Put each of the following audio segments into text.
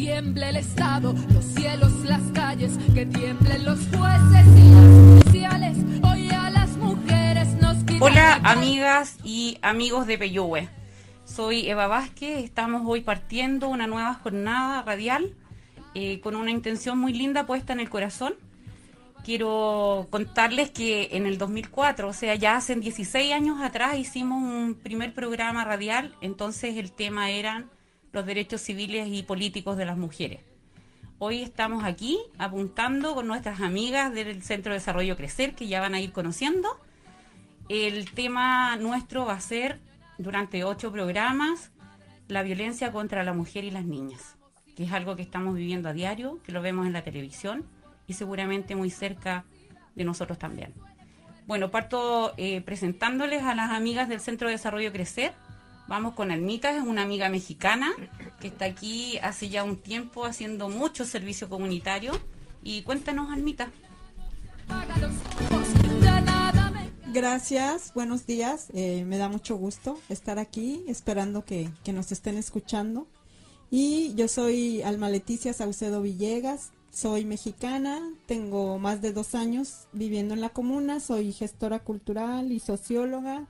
tiemble el Estado, los cielos, las calles, que tiemblen los jueces y las judiciales. Hoy a las mujeres nos quitan Hola la amigas y amigos de Peyúgue. Soy Eva Vázquez, estamos hoy partiendo una nueva jornada radial eh, con una intención muy linda puesta en el corazón. Quiero contarles que en el 2004, o sea, ya hace 16 años atrás, hicimos un primer programa radial, entonces el tema eran los derechos civiles y políticos de las mujeres. Hoy estamos aquí apuntando con nuestras amigas del Centro de Desarrollo Crecer, que ya van a ir conociendo. El tema nuestro va a ser, durante ocho programas, la violencia contra la mujer y las niñas, que es algo que estamos viviendo a diario, que lo vemos en la televisión y seguramente muy cerca de nosotros también. Bueno, parto eh, presentándoles a las amigas del Centro de Desarrollo Crecer. Vamos con Almita, es una amiga mexicana que está aquí hace ya un tiempo haciendo mucho servicio comunitario. Y cuéntanos, Almita. Gracias, buenos días. Eh, me da mucho gusto estar aquí, esperando que, que nos estén escuchando. Y yo soy Alma Leticia Saucedo Villegas, soy mexicana, tengo más de dos años viviendo en la comuna, soy gestora cultural y socióloga.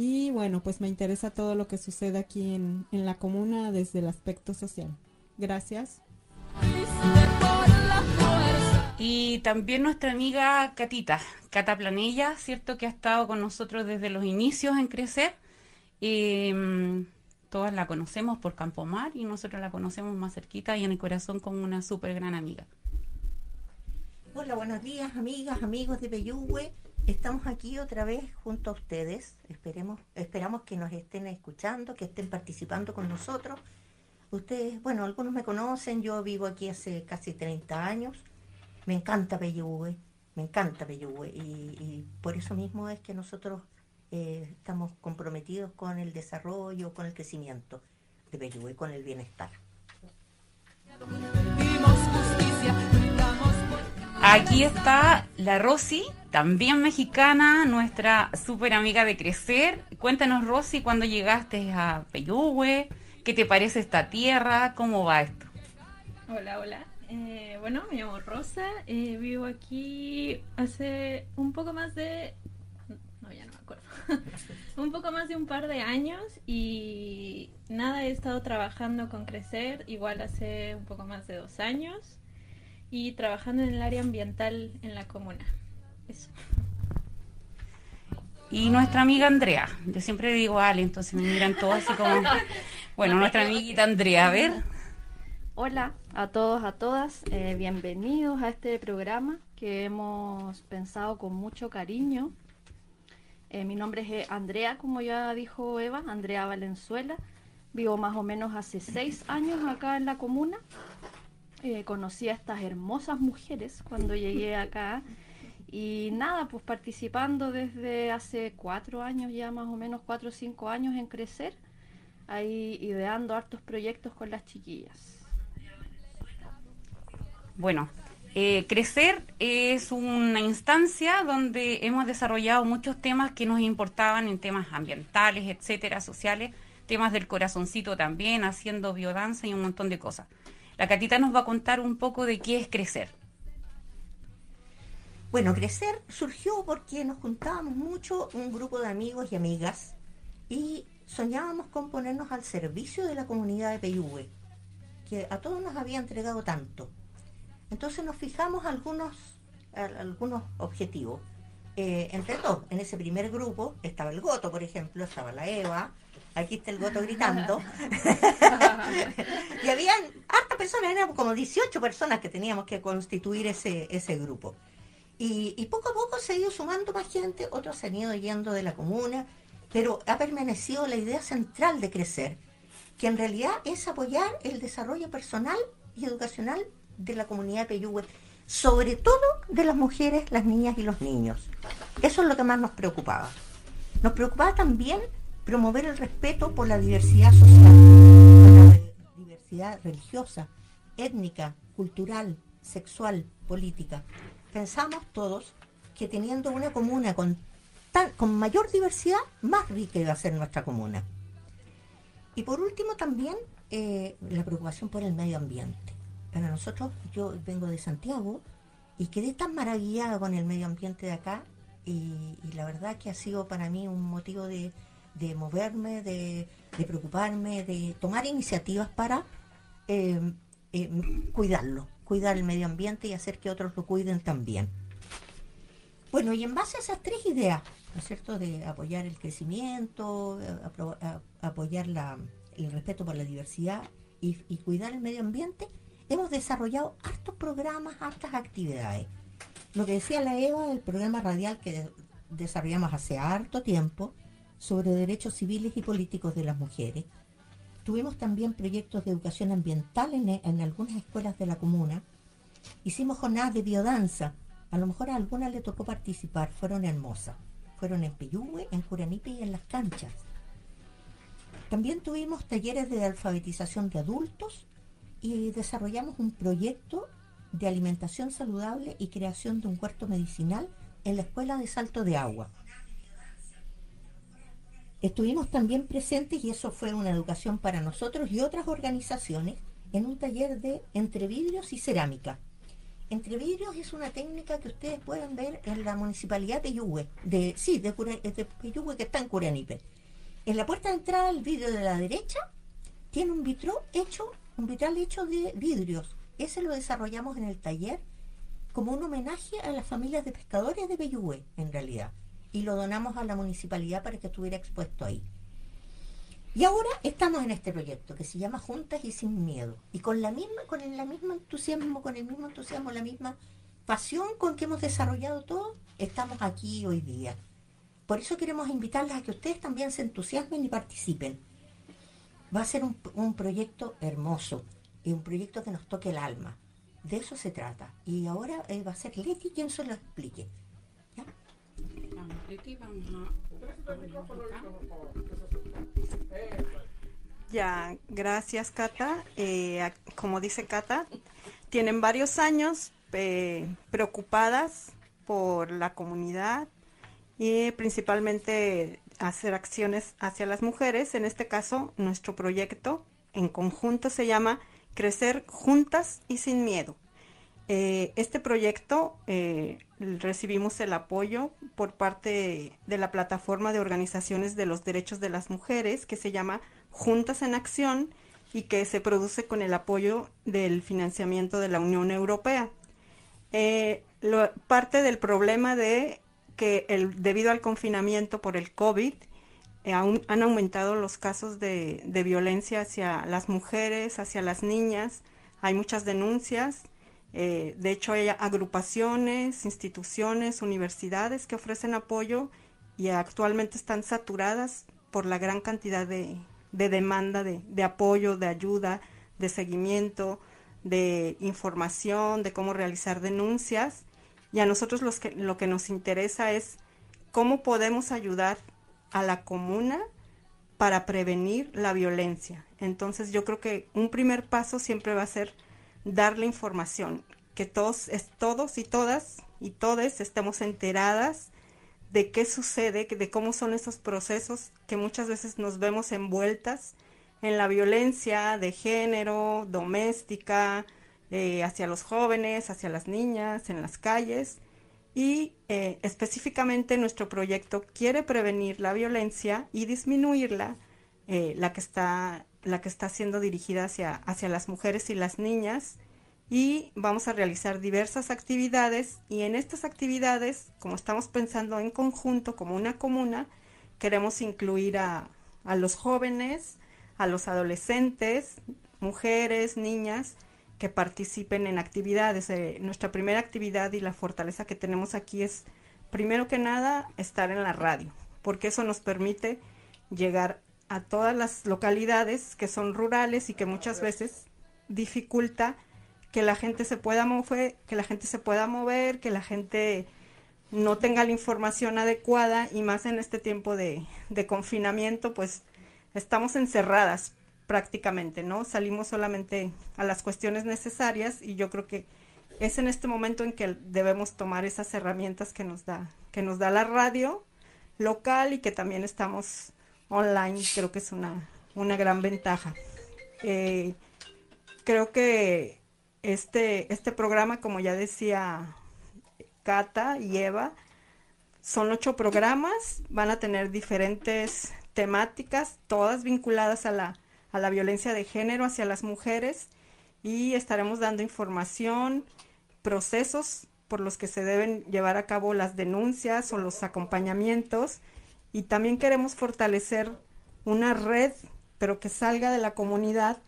Y bueno, pues me interesa todo lo que sucede aquí en, en la comuna desde el aspecto social. Gracias. Y también nuestra amiga Catita, Cata Planella, ¿cierto? Que ha estado con nosotros desde los inicios en Crecer. Eh, todas la conocemos por Campomar y nosotros la conocemos más cerquita y en el corazón como una súper gran amiga. Hola, buenos días, amigas, amigos de Peyúgue. Estamos aquí otra vez junto a ustedes. Esperemos, esperamos que nos estén escuchando, que estén participando con nosotros. Ustedes, bueno, algunos me conocen, yo vivo aquí hace casi 30 años. Me encanta Peyúgue, me encanta Peyúgue y, por eso mismo es que nosotros eh, estamos comprometidos con el desarrollo, con el crecimiento de Peyúgue, con el bienestar. Aquí está la Rosy, también mexicana, nuestra súper amiga de Crecer. Cuéntanos, Rosy, cuando llegaste a Peyúgue, ¿qué te parece esta tierra? ¿Cómo va esto? Hola, hola. Eh, bueno, me llamo Rosa, eh, vivo aquí hace un poco más de... No, ya no me acuerdo. un poco más de un par de años y nada, he estado trabajando con Crecer, igual hace un poco más de dos años y trabajando en el área ambiental en la comuna. Eso. Y nuestra amiga Andrea, yo siempre digo Ale, entonces me miran todos así como... Bueno, nuestra amiguita Andrea, a ver. Hola a todos, a todas, eh, bienvenidos a este programa que hemos pensado con mucho cariño. Eh, mi nombre es Andrea, como ya dijo Eva, Andrea Valenzuela. Vivo más o menos hace seis años acá en la comuna. Eh, conocí a estas hermosas mujeres cuando llegué acá y nada, pues participando desde hace cuatro años ya más o menos, cuatro o cinco años en crecer, ahí ideando hartos proyectos con las chiquillas. Bueno, eh, Crecer es una instancia donde hemos desarrollado muchos temas que nos importaban en temas ambientales, etcétera, sociales, temas del corazoncito también, haciendo biodanza y un montón de cosas. La Catita nos va a contar un poco de qué es Crecer. Bueno, crecer surgió porque nos juntábamos mucho, un grupo de amigos y amigas, y soñábamos con ponernos al servicio de la comunidad de Peyúgue, que a todos nos había entregado tanto. Entonces nos fijamos algunos, al- algunos objetivos. Eh, entre todos, en ese primer grupo estaba el Goto, por ejemplo, estaba la Eva, aquí está el Goto gritando. y habían hartas personas, eran como 18 personas que teníamos que constituir ese, ese grupo. Y, y poco a poco se ha ido sumando más gente, otros se han ido yendo de la comuna, pero ha permanecido la idea central de crecer, que en realidad es apoyar el desarrollo personal y educacional de la comunidad de Peyúgue, sobre todo de las mujeres, las niñas y los niños. Eso es lo que más nos preocupaba. Nos preocupaba también promover el respeto por la diversidad social, la diversidad religiosa, étnica, cultural, sexual, política. Pensamos todos que teniendo una comuna con mayor diversidad, más rica iba a ser nuestra comuna. Y por último también eh, la preocupación por el medio ambiente. Para nosotros, yo vengo de Santiago y quedé tan maravillada con el medio ambiente de acá y, la verdad que ha sido para mí un motivo de, moverme, de, preocuparme, de tomar iniciativas para eh, eh, cuidarlo, cuidar el medio ambiente y hacer que otros lo cuiden también. Bueno, y en base a esas tres ideas, ¿no es cierto?, de apoyar el crecimiento, apoyar el respeto por la diversidad y, cuidar el medio ambiente, hemos desarrollado hartos programas, hartas actividades. Lo que decía la Eva, el programa radial que desarrollamos hace harto tiempo sobre derechos civiles y políticos de las mujeres. Tuvimos también proyectos de educación ambiental en, en algunas escuelas de la comuna. Hicimos jornadas de biodanza. A lo mejor a algunas le tocó participar, fueron hermosas. Fueron en Peyúgue, en Curanipe y en las canchas. También tuvimos talleres de alfabetización de adultos y desarrollamos un proyecto de alimentación saludable y creación de un cuarto medicinal en la Escuela de Salto de Agua. Estuvimos también presentes, y eso fue una educación para nosotros y otras organizaciones, en un taller de entre vidrios y cerámica. Entre vidrios es una técnica que ustedes pueden ver en la municipalidad de Yugüe, de, sí, de, de que está en Curanipe. En la puerta de entrada, el vidrio de la derecha tiene un vitro hecho un vitral hecho de vidrios. Ese lo desarrollamos en el taller como un homenaje a las familias de pescadores de Bellué, en realidad. Y lo donamos a la municipalidad para que estuviera expuesto ahí. Y ahora estamos en este proyecto que se llama Juntas y Sin Miedo. Y con la misma, con el mismo entusiasmo, con el mismo entusiasmo, la misma pasión con que hemos desarrollado todo, estamos aquí hoy día. Por eso queremos invitarles a que ustedes también se entusiasmen y participen va a ser un, proyecto hermoso y un proyecto que nos toque el alma. De eso se trata. Y ahora eh, va a ser Leti quien se lo explique. ¿Ya? Gracias Cata. Eh, como dice Cata, tienen varios años preocupadas por la comunidad y principalmente hacer acciones hacia las mujeres. En este caso, nuestro proyecto en conjunto se llama Crecer Juntas y Sin Miedo. Eh, este proyecto eh, recibimos el apoyo por parte de la plataforma de organizaciones de los derechos de las mujeres que se llama Juntas en Acción y que se produce con el apoyo del financiamiento de la Unión Europea. Eh, parte del problema de que debido al confinamiento por el COVID, eh, han aumentado los casos de, violencia hacia las mujeres, hacia las niñas. Hay muchas denuncias. Eh, de hecho, hay agrupaciones, instituciones, universidades que ofrecen apoyo y actualmente están saturadas por la gran cantidad de, demanda de, de, apoyo, de ayuda, de seguimiento, de información, de cómo realizar denuncias. Y a nosotros los que, lo que nos interesa es cómo podemos ayudar a la comuna para prevenir la violencia. Entonces yo creo que un primer paso siempre va a ser darle información, que todos, es, todos y todas y todes estemos enteradas de qué sucede, de cómo son esos procesos que muchas veces nos vemos envueltas en la violencia de género, doméstica, eh, hacia los jóvenes, hacia las niñas, en las calles. Y eh, específicamente nuestro proyecto quiere prevenir la violencia y disminuirla, eh, la, que está, la que está siendo dirigida hacia, hacia las mujeres y las niñas. Y vamos a realizar diversas actividades y en estas actividades, como estamos pensando en conjunto, como una comuna, queremos incluir a, a los jóvenes, a los adolescentes, mujeres, niñas, que participen en actividades. Eh, nuestra primera actividad y la fortaleza que tenemos aquí es, primero que nada, estar en la radio, porque eso nos permite llegar a todas las localidades que son rurales y que muchas veces dificulta que la gente se pueda mover, que la gente se pueda mover, que la gente no tenga la información adecuada y más en este tiempo de, de confinamiento, pues estamos encerradas, prácticamente, ¿no? Salimos solamente a las cuestiones necesarias y yo creo que es en este momento en que debemos tomar esas herramientas que nos da, que nos da la radio local y que también estamos online, creo que es una, una gran ventaja. Eh, creo que este, este programa, como ya decía Cata y Eva, son ocho programas, van a tener diferentes temáticas, todas vinculadas a la, a la violencia de género hacia las mujeres y estaremos dando información, procesos por los que se deben llevar a cabo las denuncias o los acompañamientos y también queremos fortalecer una red, pero que salga de la comunidad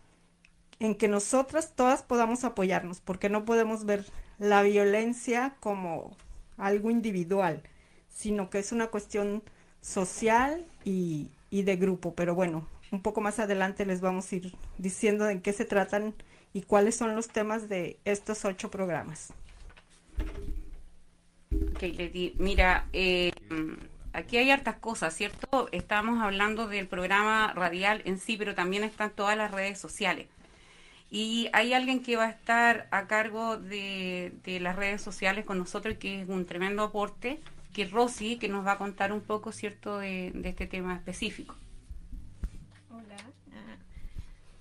en que nosotras todas podamos apoyarnos, porque no podemos ver la violencia como algo individual, sino que es una cuestión social y, y de grupo. Pero bueno, un poco más adelante les vamos a ir diciendo en qué se tratan y cuáles son los temas de estos ocho programas. Ok, Leti, mira, eh, aquí hay hartas cosas, ¿cierto? Estamos hablando del programa radial en sí, pero también están todas las redes sociales. Y hay alguien que va a estar a cargo de, de las redes sociales con nosotros, que es un tremendo aporte, que es Rosy, que nos va a contar un poco, ¿cierto?, de, de este tema específico. Hola. Ah,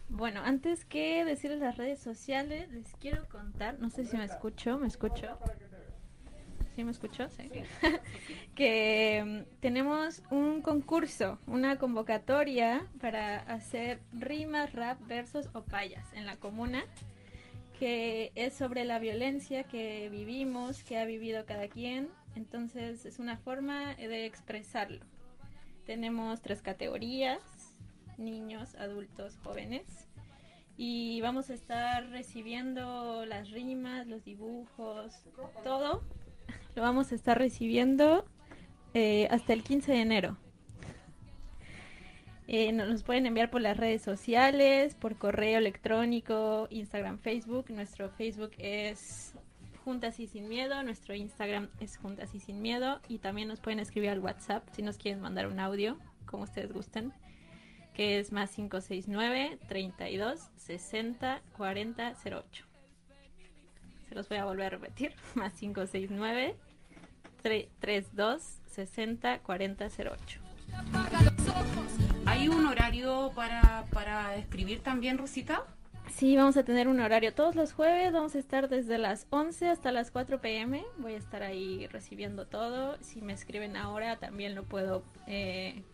Bueno, antes que decirles las redes sociales, les quiero contar, no sé si me escucho, ¿me escucho? ¿Sí me escucho? Sí. que mm, tenemos un concurso, una convocatoria para hacer rimas, rap, versos o payas en la comuna, que es sobre la violencia que vivimos, que ha vivido cada quien. Entonces es una forma de expresarlo. Tenemos tres categorías, niños, adultos, jóvenes. Y vamos a estar recibiendo las rimas, los dibujos, todo. Lo vamos a estar recibiendo eh, hasta el 15 de enero. Eh, nos pueden enviar por las redes sociales, por correo electrónico, Instagram, Facebook. Nuestro Facebook es Juntas y Sin Miedo, nuestro Instagram es Juntas y Sin Miedo y también nos pueden escribir al WhatsApp si nos quieren mandar un audio, como ustedes gusten, que es más 569 32 60 40 08. Se los voy a volver a repetir, más 569 32 60 40 08. ¿Hay un horario para, para escribir también, Rosita? Sí, vamos a tener un horario todos los jueves, vamos a estar desde las 11 hasta las 4 pm, voy a estar ahí recibiendo todo, si me escriben ahora también lo puedo eh,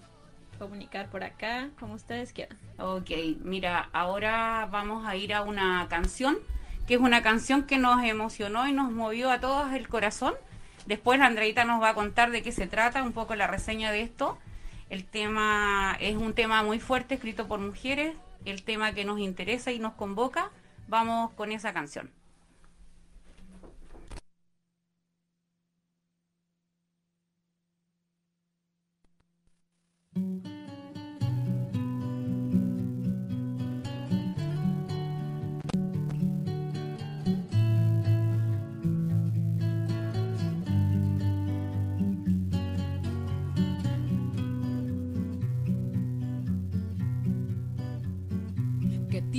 comunicar por acá, como ustedes quieran. Ok, mira, ahora vamos a ir a una canción, que es una canción que nos emocionó y nos movió a todos el corazón. Después Andreita nos va a contar de qué se trata, un poco la reseña de esto. El tema es un tema muy fuerte, escrito por mujeres, el tema que nos interesa y nos convoca. Vamos con esa canción.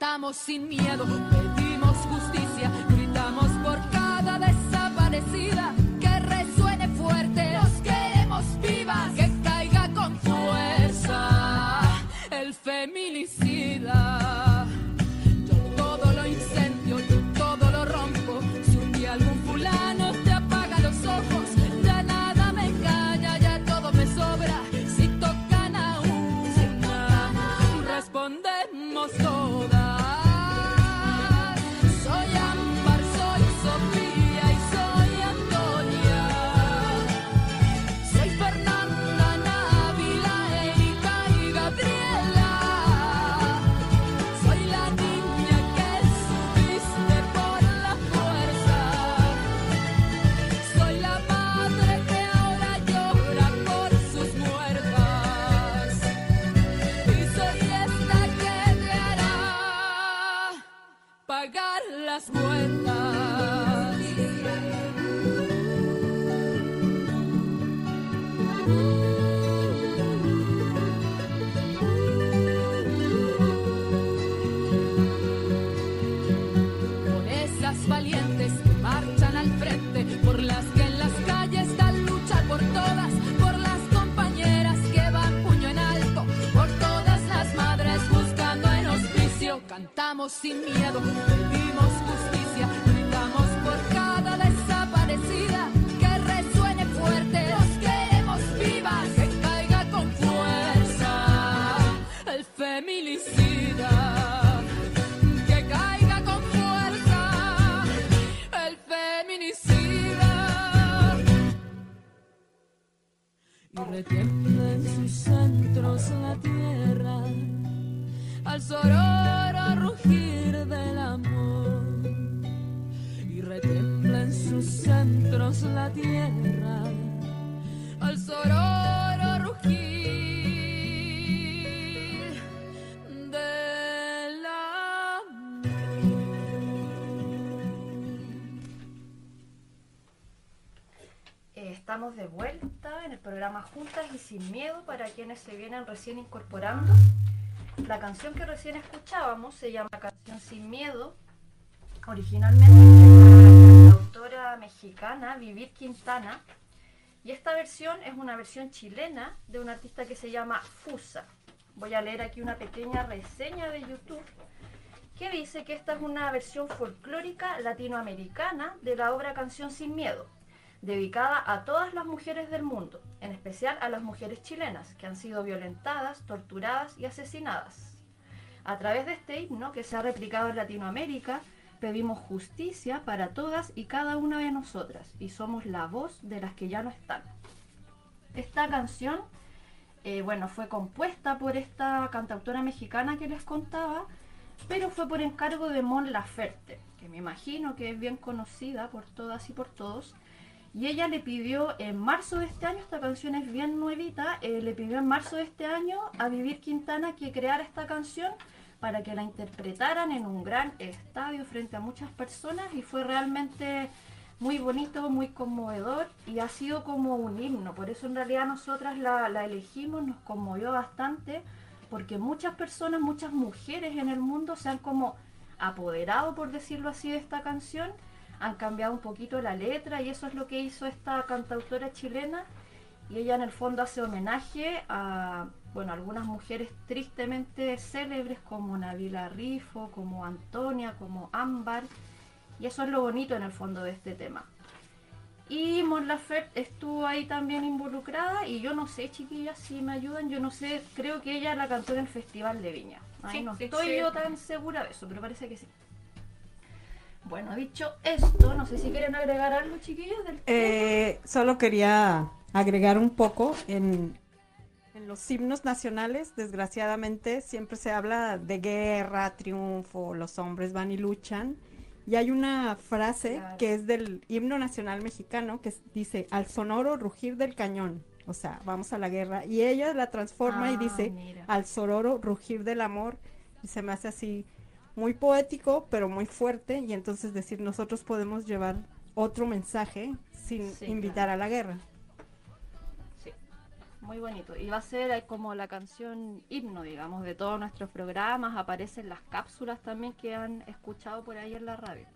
Cantamos sin miedo, pedimos justicia, gritamos por cada desaparecida. Que resuene fuerte, los queremos vivas, que caiga con fuerza el feminicida. Das vueltas. Por esas valientes que marchan al frente, por las que en las calles dan lucha por todas, por las compañeras que van puño en alto, por todas las madres buscando en hospicio, cantamos sin miedo, Juntas y Sin Miedo para quienes se vienen recién incorporando. La canción que recién escuchábamos se llama Canción Sin Miedo, originalmente de la autora mexicana Vivir Quintana. Y esta versión es una versión chilena de un artista que se llama Fusa. Voy a leer aquí una pequeña reseña de YouTube que dice que esta es una versión folclórica latinoamericana de la obra Canción Sin Miedo dedicada a todas las mujeres del mundo, en especial a las mujeres chilenas, que han sido violentadas, torturadas y asesinadas. A través de este himno, que se ha replicado en Latinoamérica, pedimos justicia para todas y cada una de nosotras, y somos la voz de las que ya no están. Esta canción, eh, bueno, fue compuesta por esta cantautora mexicana que les contaba, pero fue por encargo de Mon Laferte, que me imagino que es bien conocida por todas y por todos, y ella le pidió en marzo de este año, esta canción es bien nuevita, eh, le pidió en marzo de este año a Vivir Quintana que creara esta canción para que la interpretaran en un gran estadio frente a muchas personas y fue realmente muy bonito, muy conmovedor y ha sido como un himno. Por eso en realidad nosotras la, la elegimos, nos conmovió bastante porque muchas personas, muchas mujeres en el mundo se han como apoderado, por decirlo así, de esta canción han cambiado un poquito la letra y eso es lo que hizo esta cantautora chilena y ella en el fondo hace homenaje a bueno, algunas mujeres tristemente célebres como Navila Rifo, como Antonia, como Ámbar y eso es lo bonito en el fondo de este tema. Y Mon Laferte estuvo ahí también involucrada y yo no sé, chiquillas, si me ayudan, yo no sé, creo que ella la cantó en el Festival de Viña. Ahí Sí, no sí, estoy sí. yo tan segura de eso, pero parece que sí. Bueno, dicho esto, no sé si quieren agregar algo, chiquillos, del Eh, solo quería agregar un poco en, en los himnos nacionales, desgraciadamente siempre se habla de guerra, triunfo, los hombres van y luchan. Y hay una frase Claro. que es del himno nacional mexicano que dice al sonoro rugir del cañón. O sea, vamos a la guerra. Y ella la transforma y Ah, dice mira. al sonoro rugir del amor. Y se me hace así muy poético, pero muy fuerte. Y entonces decir, nosotros podemos llevar otro mensaje sin Sí, invitar claro. a la guerra. Sí, muy bonito. Y va a ser ahí como la canción himno, digamos, de todos nuestros programas. Aparecen las cápsulas también que han escuchado por ahí en la radio.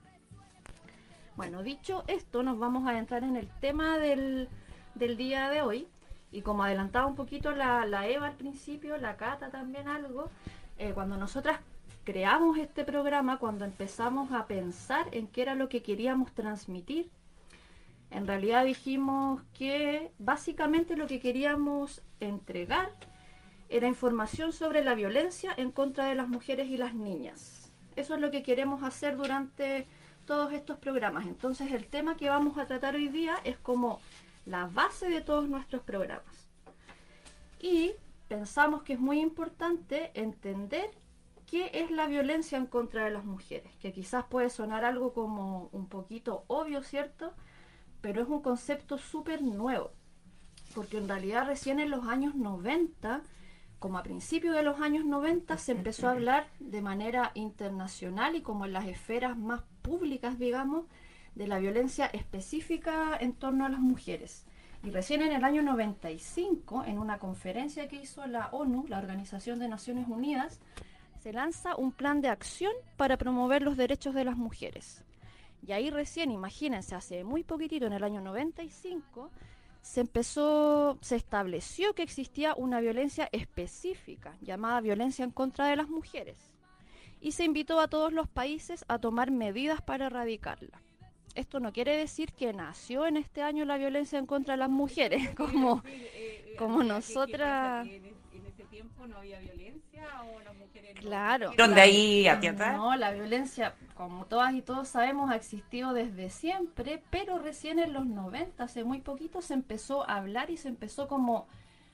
Bueno, dicho esto, nos vamos a entrar en el tema del, del día de hoy. Y como adelantaba un poquito la, la Eva al principio, la Cata también algo, eh, cuando nosotras creamos este programa, cuando empezamos a pensar en qué era lo que queríamos transmitir, en realidad dijimos que básicamente lo que queríamos entregar era información sobre la violencia en contra de las mujeres y las niñas. Eso es lo que queremos hacer durante todos estos programas. Entonces el tema que vamos a tratar hoy día es como la base de todos nuestros programas. Y pensamos que es muy importante entender qué es la violencia en contra de las mujeres, que quizás puede sonar algo como un poquito obvio, ¿cierto? Pero es un concepto súper nuevo, porque en realidad recién en los años 90 como a principios de los años 90 se empezó a hablar de manera internacional y como en las esferas más públicas, digamos, de la violencia específica en torno a las mujeres. Y recién en el año 95, en una conferencia que hizo la ONU, la Organización de Naciones Unidas, se lanza un plan de acción para promover los derechos de las mujeres. Y ahí recién, imagínense, hace muy poquitito, en el año 95, se empezó, se estableció que existía una violencia específica, llamada violencia en contra de las mujeres. Y se invitó a todos los países a tomar medidas para erradicarla esto no quiere decir que nació en este año la violencia en contra de las mujeres, como, eh, como nosotras. ¿En ese tiempo no había violencia o las mujeres Claro. ¿Dónde ahí hacia atrás? No, la violencia, como todas y todos sabemos, ha existido desde siempre, pero recién en los 90, hace muy poquito, se empezó a hablar y se empezó como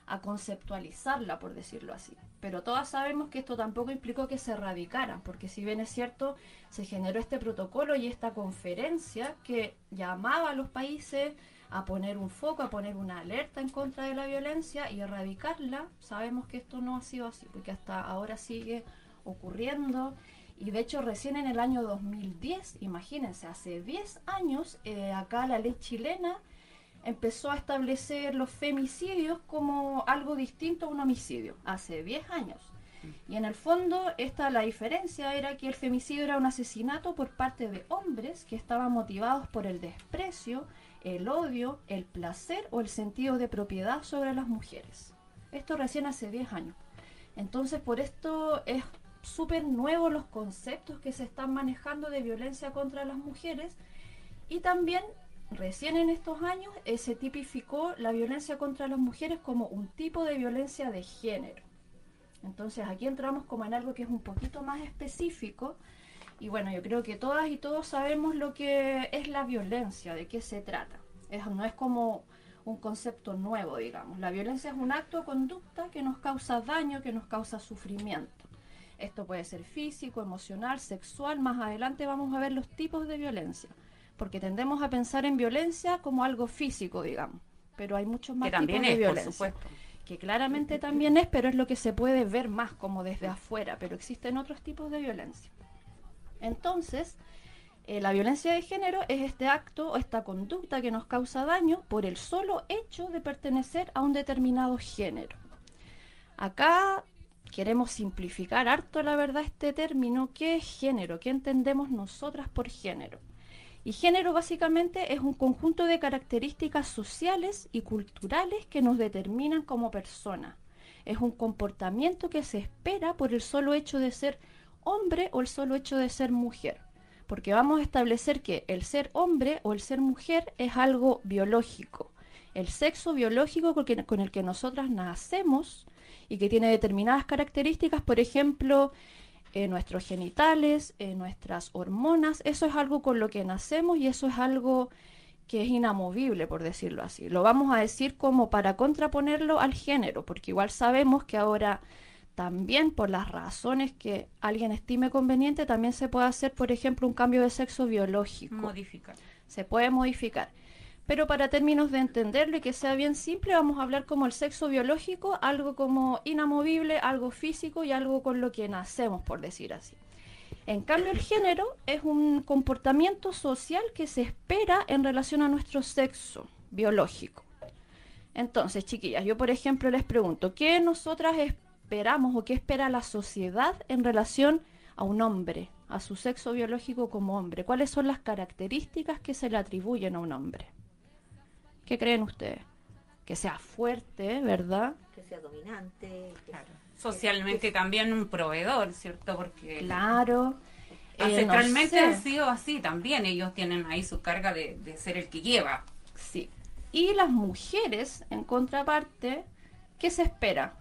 a conceptualizarla, por decirlo así. Pero todas sabemos que esto tampoco implicó que se erradicara, porque si bien es cierto, se generó este protocolo y esta conferencia que llamaba a los países a poner un foco, a poner una alerta en contra de la violencia y erradicarla, sabemos que esto no ha sido así, porque hasta ahora sigue ocurriendo. Y de hecho recién en el año 2010, imagínense, hace 10 años, eh, acá la ley chilena empezó a establecer los femicidios como algo distinto a un homicidio, hace 10 años. Y en el fondo, esta la diferencia era que el femicidio era un asesinato por parte de hombres que estaban motivados por el desprecio, el odio, el placer o el sentido de propiedad sobre las mujeres. Esto recién hace 10 años. Entonces, por esto es súper nuevo los conceptos que se están manejando de violencia contra las mujeres y también recién en estos años eh, se tipificó la violencia contra las mujeres como un tipo de violencia de género. Entonces aquí entramos como en algo que es un poquito más específico y bueno, yo creo que todas y todos sabemos lo que es la violencia, de qué se trata. Es, no es como un concepto nuevo, digamos. La violencia es un acto o conducta que nos causa daño, que nos causa sufrimiento. Esto puede ser físico, emocional, sexual. Más adelante vamos a ver los tipos de violencia porque tendemos a pensar en violencia como algo físico, digamos, pero hay muchos más que también tipos de es, violencia. Por supuesto. Que claramente también es, pero es lo que se puede ver más como desde afuera, pero existen otros tipos de violencia. Entonces, eh, la violencia de género es este acto o esta conducta que nos causa daño por el solo hecho de pertenecer a un determinado género. Acá queremos simplificar harto, la verdad, este término. ¿Qué es género? ¿Qué entendemos nosotras por género? Y género básicamente es un conjunto de características sociales y culturales que nos determinan como personas. Es un comportamiento que se espera por el solo hecho de ser hombre o el solo hecho de ser mujer. Porque vamos a establecer que el ser hombre o el ser mujer es algo biológico. El sexo biológico con el que nosotras nacemos y que tiene determinadas características, por ejemplo, en nuestros genitales, en nuestras hormonas. Eso es algo con lo que nacemos y eso es algo que es inamovible, por decirlo así. Lo vamos a decir como para contraponerlo al género, porque igual sabemos que ahora también por las razones que alguien estime conveniente, también se puede hacer, por ejemplo, un cambio de sexo biológico. Modificar. Se puede modificar. Pero para términos de entenderlo y que sea bien simple, vamos a hablar como el sexo biológico, algo como inamovible, algo físico y algo con lo que nacemos, por decir así. En cambio, el género es un comportamiento social que se espera en relación a nuestro sexo biológico. Entonces, chiquillas, yo por ejemplo les pregunto, ¿qué nosotras esperamos o qué espera la sociedad en relación a un hombre, a su sexo biológico como hombre? ¿Cuáles son las características que se le atribuyen a un hombre? ¿Qué creen ustedes? Que sea fuerte, ¿verdad? Que sea dominante. Que Claro. Socialmente también un proveedor, ¿cierto? Porque Claro. Eh, ancestralmente no sido así también. Ellos tienen ahí su carga de, de ser el que lleva. Sí. Y las mujeres, en contraparte, ¿qué se espera?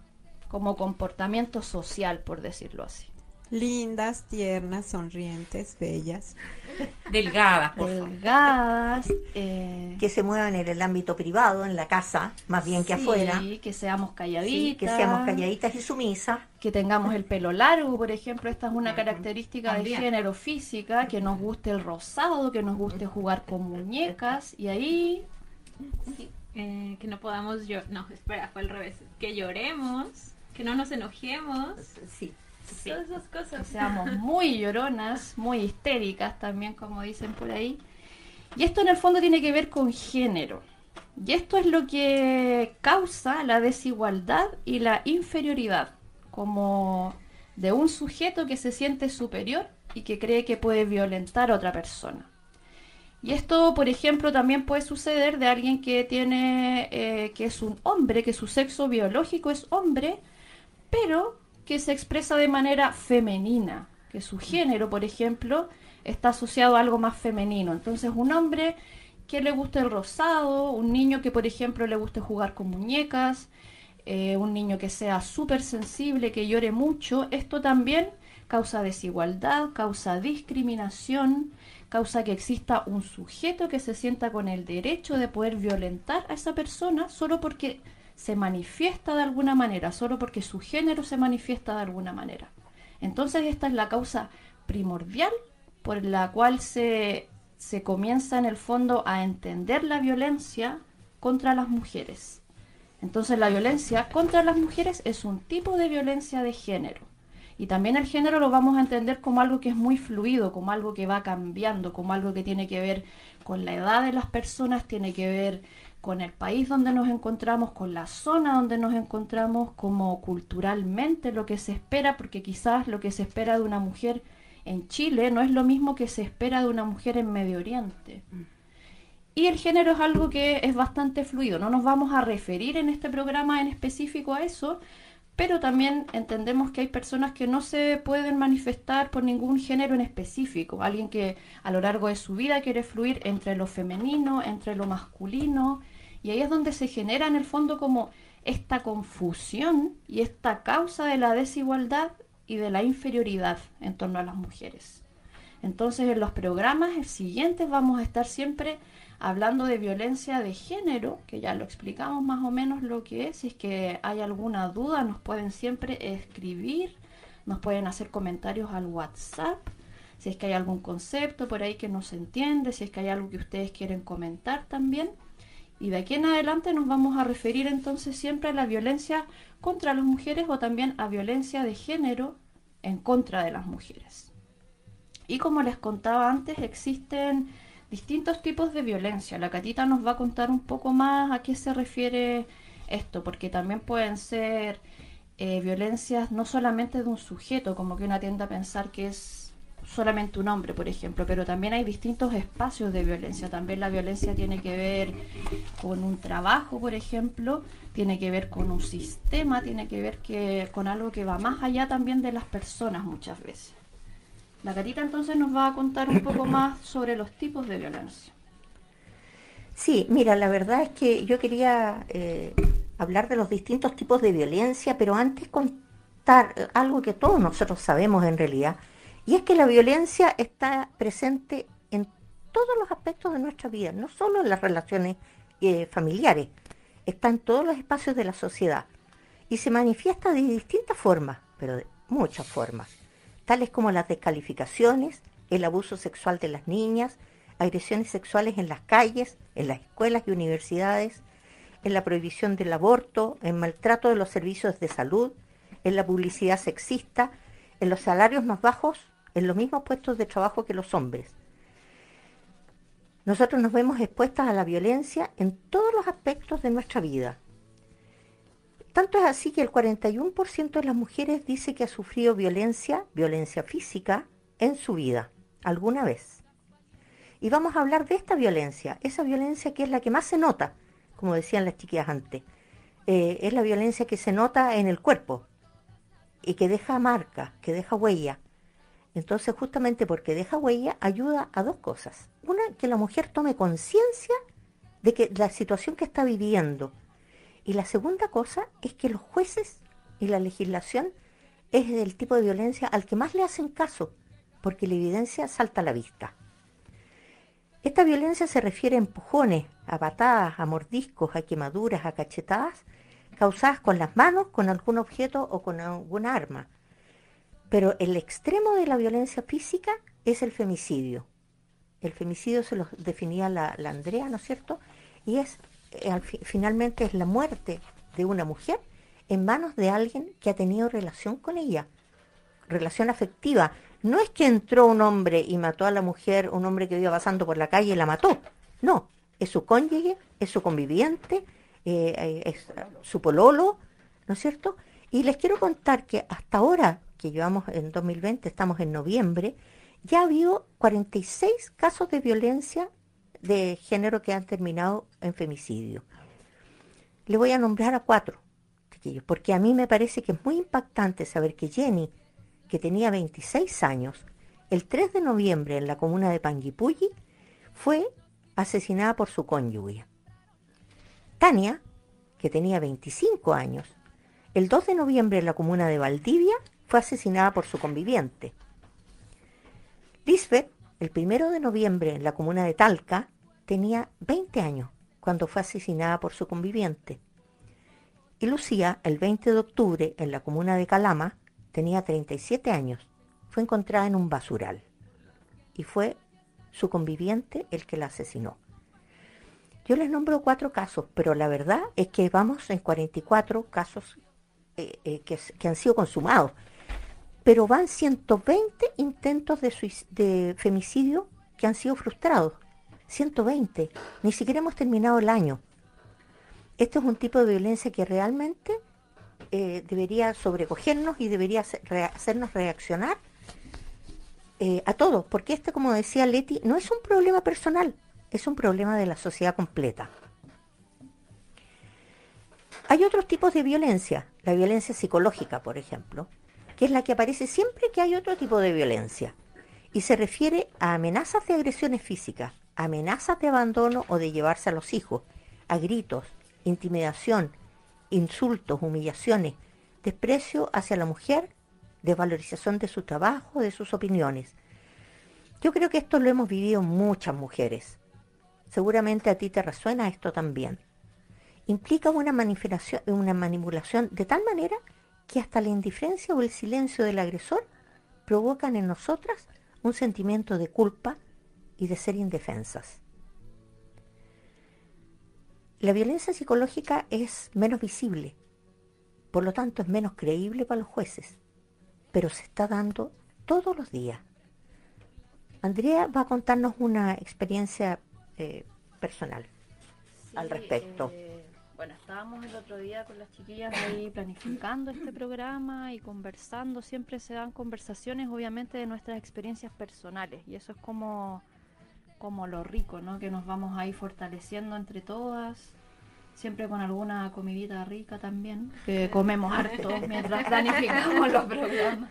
Como comportamiento social, por decirlo así. Lindas, tiernas, sonrientes, bellas. Delgadas, por favor. Delgadas. eh, que se muevan en el ámbito privado, en la casa, más bien que sí, afuera. que seamos calladitas. Sí, que seamos calladitas y sumisas. que tengamos el pelo largo, por ejemplo, esta es una característica de También. género física, que nos guste el rosado, que nos guste jugar con muñecas, y ahí Sí, eh, que no podamos llorar. No, espera, fue al revés. Que lloremos, que no nos enojemos. Sí. Todas esas cosas. Que seamos muy lloronas, muy histéricas también, como dicen por ahí. Y esto en el fondo tiene que ver con género. Y esto es lo que causa la desigualdad y la inferioridad, como de un sujeto que se siente superior y que cree que puede violentar a otra persona. Y esto, por ejemplo, también puede suceder de alguien que tiene, eh, que es un hombre, que su sexo biológico es hombre, pero que se expresa de manera femenina, que su género, por ejemplo, está asociado a algo más femenino. Entonces, un hombre que le guste el rosado, un niño que, por ejemplo, le guste jugar con muñecas, eh, un niño que sea súper sensible, que llore mucho, esto también causa desigualdad, causa discriminación, causa que exista un sujeto que se sienta con el derecho de poder violentar a esa persona solo porque se manifiesta de alguna manera, solo porque su género se manifiesta de alguna manera. Entonces esta es la causa primordial por la cual se, se comienza en el fondo a entender la violencia contra las mujeres. Entonces la violencia contra las mujeres es un tipo de violencia de género. Y también el género lo vamos a entender como algo que es muy fluido, como algo que va cambiando, como algo que tiene que ver con la edad de las personas, tiene que ver con el país donde nos encontramos, con la zona donde nos encontramos, como culturalmente lo que se espera, porque quizás lo que se espera de una mujer en Chile no es lo mismo que se espera de una mujer en Medio Oriente. Y el género es algo que es bastante fluido. No nos vamos a referir en este programa en específico a eso, pero también entendemos que hay personas que no se pueden manifestar por ningún género en específico. Alguien que a lo largo de su vida quiere fluir entre lo femenino, entre lo masculino, y ahí es donde se genera en el fondo como esta confusión y esta causa de la desigualdad y de la inferioridad en torno a las mujeres. Entonces en los programas siguientes vamos a estar siempre hablando de violencia de género, que ya lo explicamos más o menos lo que es, si es que hay alguna duda nos pueden siempre escribir, nos pueden hacer comentarios al WhatsApp, si es que hay algún concepto por ahí que no se entiende, si es que hay algo que ustedes quieren comentar también. Y de aquí en adelante nos vamos a referir entonces siempre a la violencia contra las mujeres o también a violencia de género en contra de las mujeres. Y como les contaba antes, existen distintos tipos de violencia. La Catita nos va a contar un poco más a qué se refiere esto, porque también pueden ser eh, violencias no solamente de un sujeto, como que una tiende a pensar que es solamente un hombre, por ejemplo, pero también hay distintos espacios de violencia. También la violencia tiene que ver con un trabajo, por ejemplo, tiene que ver con un sistema, tiene que ver que, con algo que va más allá también de las personas muchas veces. La Catita entonces nos va a contar un poco más sobre los tipos de violencia. Sí, mira, la verdad es que yo quería eh, hablar de los distintos tipos de violencia, pero antes contar algo que todos nosotros sabemos en realidad, y es que la violencia está presente en todos los aspectos de nuestra vida, no solo en las relaciones eh, familiares, está en todos los espacios de la sociedad y se manifiesta de distintas formas, pero de muchas formas tales como las descalificaciones, el abuso sexual de las niñas, agresiones sexuales en las calles, en las escuelas y universidades, en la prohibición del aborto, en maltrato de los servicios de salud, en la publicidad sexista, en los salarios más bajos, en los mismos puestos de trabajo que los hombres. Nosotros nos vemos expuestas a la violencia en todos los aspectos de nuestra vida, tanto es así que el 41% de las mujeres dice que ha sufrido violencia, violencia física, en su vida, alguna vez. Y vamos a hablar de esta violencia, esa violencia que es la que más se nota, como decían las chiquillas antes. Eh, es la violencia que se nota en el cuerpo y que deja marca, que deja huella. Entonces, justamente porque deja huella, ayuda a dos cosas. Una, que la mujer tome conciencia de que la situación que está viviendo, y la segunda cosa es que los jueces y la legislación es del tipo de violencia al que más le hacen caso, porque la evidencia salta a la vista. Esta violencia se refiere a empujones, a patadas, a mordiscos, a quemaduras, a cachetadas, causadas con las manos, con algún objeto o con alguna arma. Pero el extremo de la violencia física es el femicidio. El femicidio se lo definía la, la Andrea, ¿no es cierto? Y es finalmente es la muerte de una mujer en manos de alguien que ha tenido relación con ella, relación afectiva. No es que entró un hombre y mató a la mujer, un hombre que iba pasando por la calle y la mató. No, es su cónyuge, es su conviviente, eh, eh, es su pololo, ¿no es cierto? Y les quiero contar que hasta ahora, que llevamos en 2020, estamos en noviembre, ya ha habido 46 casos de violencia de género que han terminado en femicidio. Le voy a nombrar a cuatro, porque a mí me parece que es muy impactante saber que Jenny, que tenía 26 años, el 3 de noviembre en la comuna de Panguipulli, fue asesinada por su cónyuge. Tania, que tenía 25 años, el 2 de noviembre en la comuna de Valdivia, fue asesinada por su conviviente. Lisbeth, el 1 de noviembre en la comuna de Talca, tenía 20 años cuando fue asesinada por su conviviente. Y Lucía, el 20 de octubre, en la comuna de Calama, tenía 37 años. Fue encontrada en un basural. Y fue su conviviente el que la asesinó. Yo les nombro cuatro casos, pero la verdad es que vamos en 44 casos eh, eh, que, han sido consumados. Pero van 120 intentos de, femicidio que han sido frustrados. 120. Ni siquiera hemos terminado el año. Esto es un tipo de violencia que realmente eh, debería sobrecogernos y debería hacernos reaccionar eh, a todos, porque este, como decía Leti, no es un problema personal, es un problema de la sociedad completa. Hay otros tipos de violencia, la violencia psicológica, por ejemplo, que es la que aparece siempre que hay otro tipo de violencia, y se refiere a amenazas de agresiones físicas, amenazas de abandono o de llevarse a los hijos, a gritos, intimidación, insultos, humillaciones, desprecio hacia la mujer, desvalorización de su trabajo, de sus opiniones. Yo creo que esto lo hemos vivido muchas mujeres. Seguramente a ti te resuena esto también. Implica una una manipulación de tal manera que hasta la indiferencia o el silencio del agresor provocan en nosotras un sentimiento de culpa, y de ser indefensas. La violencia psicológica es menos visible, por lo tanto es menos creíble para los jueces, pero se está dando todos los días. Andrea va a contarnos una experiencia eh, personal al respecto. Eh, bueno, estábamos el otro día con las chiquillas ahí planificando este programa y conversando. Siempre se dan conversaciones, obviamente, de nuestras experiencias personales. Y eso es como como lo rico, ¿no? Que nos vamos ahí fortaleciendo entre todas, siempre con alguna comidita rica también, que comemos harto mientras planificamos los programas.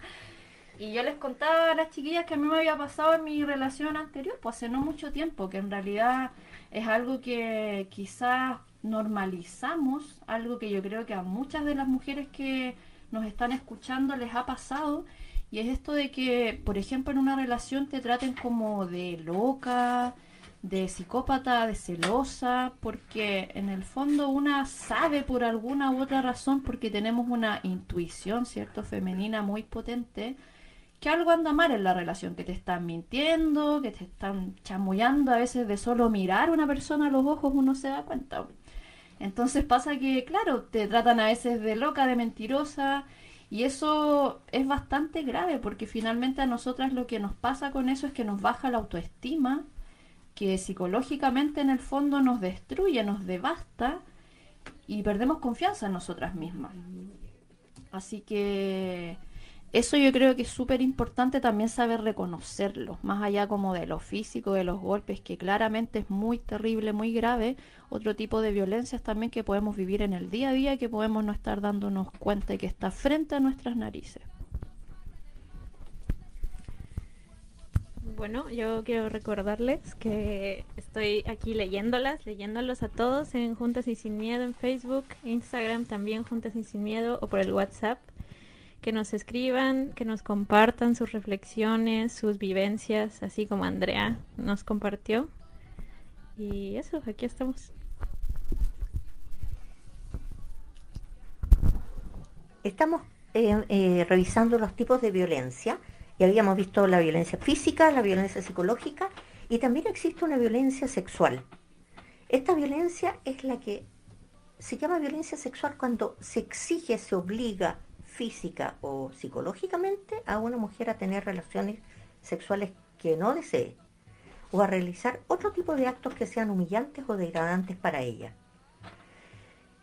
Y yo les contaba a las chiquillas que a mí me había pasado en mi relación anterior, pues hace no mucho tiempo, que en realidad es algo que quizás normalizamos, algo que yo creo que a muchas de las mujeres que nos están escuchando les ha pasado y es esto de que, por ejemplo, en una relación te traten como de loca, de psicópata, de celosa, porque en el fondo una sabe por alguna u otra razón, porque tenemos una intuición, ¿cierto? Femenina muy potente, que algo anda mal en la relación, que te están mintiendo, que te están chamullando, a veces de solo mirar a una persona a los ojos uno se da cuenta. Entonces pasa que, claro, te tratan a veces de loca, de mentirosa, y eso es bastante grave porque finalmente a nosotras lo que nos pasa con eso es que nos baja la autoestima, que psicológicamente en el fondo nos destruye, nos devasta y perdemos confianza en nosotras mismas. Así que eso yo creo que es súper importante también saber reconocerlo, más allá como de lo físico, de los golpes, que claramente es muy terrible, muy grave, otro tipo de violencias también que podemos vivir en el día a día, que podemos no estar dándonos cuenta y que está frente a nuestras narices. Bueno, yo quiero recordarles que estoy aquí leyéndolas, leyéndolos a todos en Juntas y Sin Miedo en Facebook, Instagram también Juntas y Sin Miedo o por el WhatsApp que nos escriban, que nos compartan sus reflexiones, sus vivencias, así como Andrea nos compartió. Y eso, aquí estamos. Estamos eh, eh, revisando los tipos de violencia y habíamos visto la violencia física, la violencia psicológica y también existe una violencia sexual. Esta violencia es la que se llama violencia sexual cuando se exige, se obliga física o psicológicamente a una mujer a tener relaciones sexuales que no desee o a realizar otro tipo de actos que sean humillantes o degradantes para ella.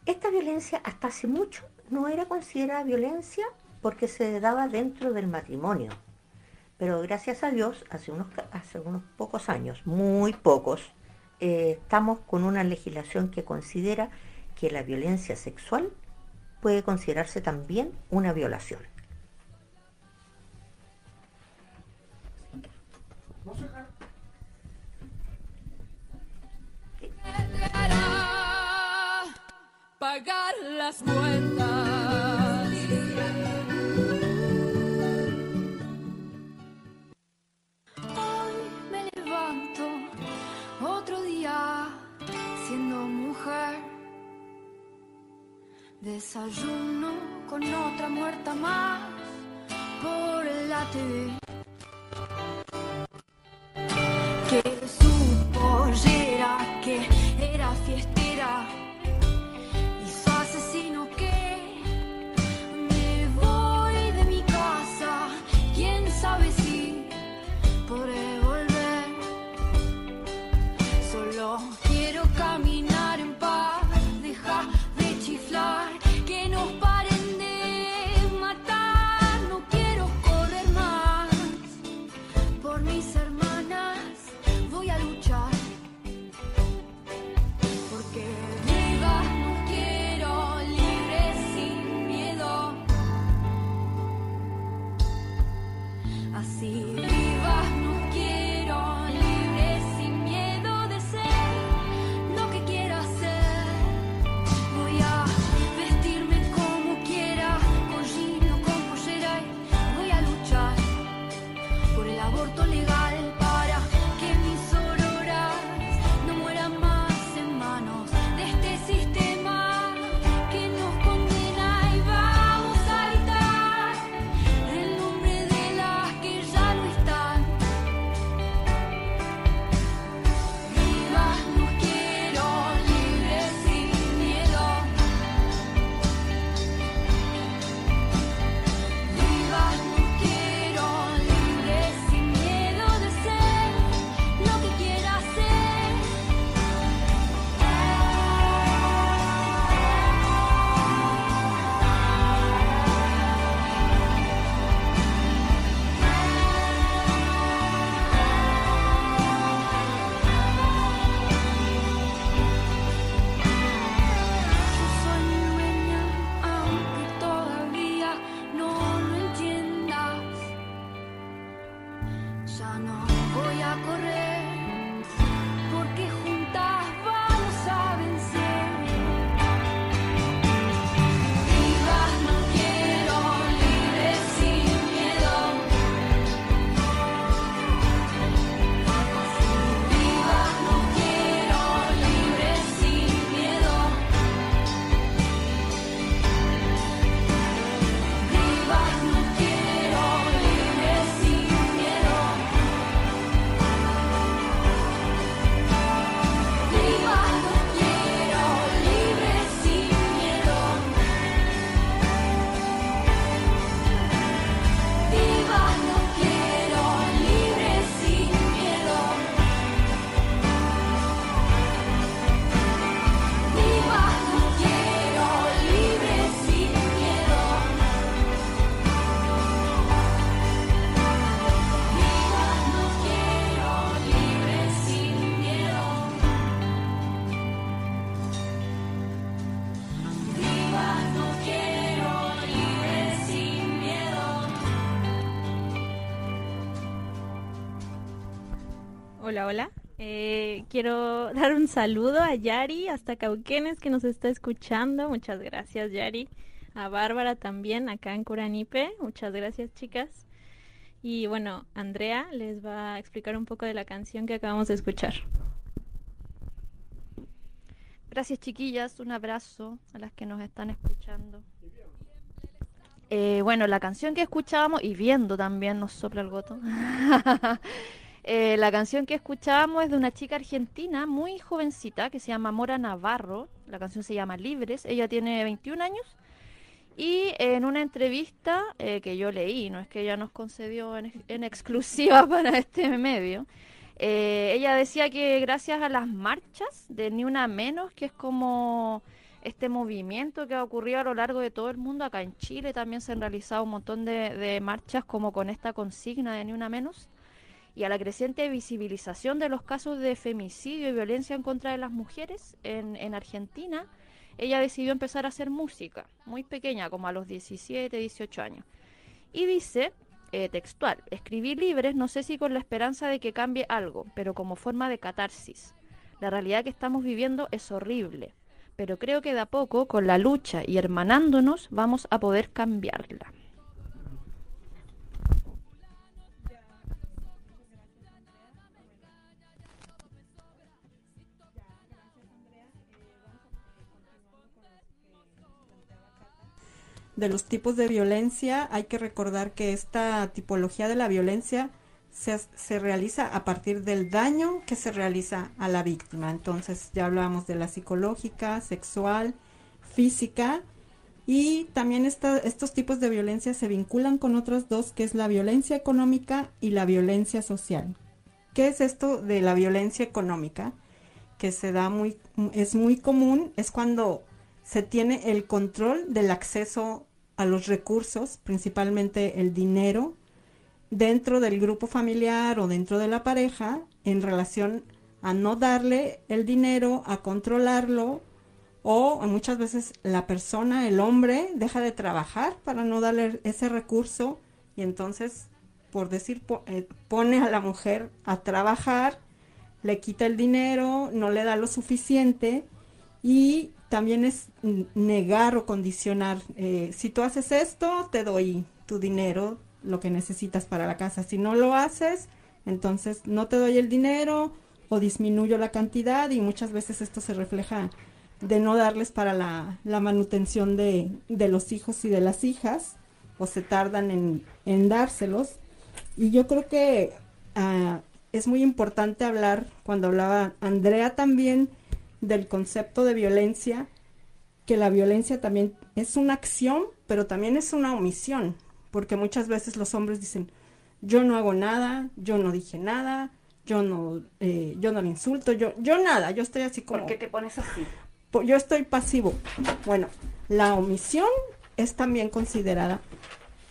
Esta violencia hasta hace mucho no era considerada violencia porque se daba dentro del matrimonio. Pero gracias a Dios, hace unos, hace unos pocos años, muy pocos, eh, estamos con una legislación que considera que la violencia sexual puede considerarse también una violación. pagar las. Desayuno con otra muerta más por la TV. Que su quiero dar un saludo a Yari hasta Cauquenes que nos está escuchando. Muchas gracias, Yari. A Bárbara también acá en Curanipe. Muchas gracias, chicas. Y bueno, Andrea les va a explicar un poco de la canción que acabamos de escuchar. Gracias chiquillas, un abrazo a las que nos están escuchando. Eh, bueno, la canción que escuchábamos y viendo también nos sopla el goto. Eh, la canción que escuchábamos es de una chica argentina muy jovencita que se llama Mora Navarro. La canción se llama Libres. Ella tiene 21 años. Y en una entrevista eh, que yo leí, no es que ella nos concedió en, exclusiva para este medio, eh, ella decía que gracias a las marchas de Ni Una Menos, que es como este movimiento que ha ocurrido a lo largo de todo el mundo, acá en Chile también se han realizado un montón de, de marchas como con esta consigna de Ni Una Menos, y a la creciente visibilización de los casos de femicidio y violencia en contra de las mujeres en, en Argentina, ella decidió empezar a hacer música, muy pequeña, como a los 17, 18 años. Y dice, eh, textual, escribí libres, no sé si con la esperanza de que cambie algo, pero como forma de catarsis. La realidad que estamos viviendo es horrible, pero creo que de a poco, con la lucha y hermanándonos, vamos a poder cambiarla. De los tipos de violencia, hay que recordar que esta tipología de la violencia se, se, realiza a partir del daño que se realiza a la víctima. Entonces ya hablábamos de la psicológica, sexual, física y también esta, estos tipos de violencia se vinculan con otras dos, que es la violencia económica y la violencia social. ¿Qué es esto de la violencia económica? Que se da muy, es muy común, es cuando se tiene el control del acceso a los recursos, principalmente el dinero, dentro del grupo familiar o dentro de la pareja en relación a no darle el dinero, a controlarlo o muchas veces la persona, el hombre, deja de trabajar para no darle ese recurso y entonces, por decir, eh, pone a la mujer a trabajar, le quita el dinero, no le da lo suficiente y también es negar o condicionar. Eh, si tú haces esto, te doy tu dinero, lo que necesitas para la casa. Si no lo haces, entonces no te doy el dinero o disminuyo la cantidad y muchas veces esto se refleja de no darles para la, la manutención de, de, los hijos y de las hijas o se tardan en, en dárselos. Y yo creo que uh, es muy importante hablar, cuando hablaba Andrea también, del concepto de violencia, que la violencia también es una acción, pero también es una omisión, porque muchas veces los hombres dicen, yo no hago nada, yo no dije nada, yo no, eh, yo no le insulto, yo, yo nada, yo estoy así como... ¿Por qué te pones así? Yo estoy pasivo. Bueno, la omisión es también considerada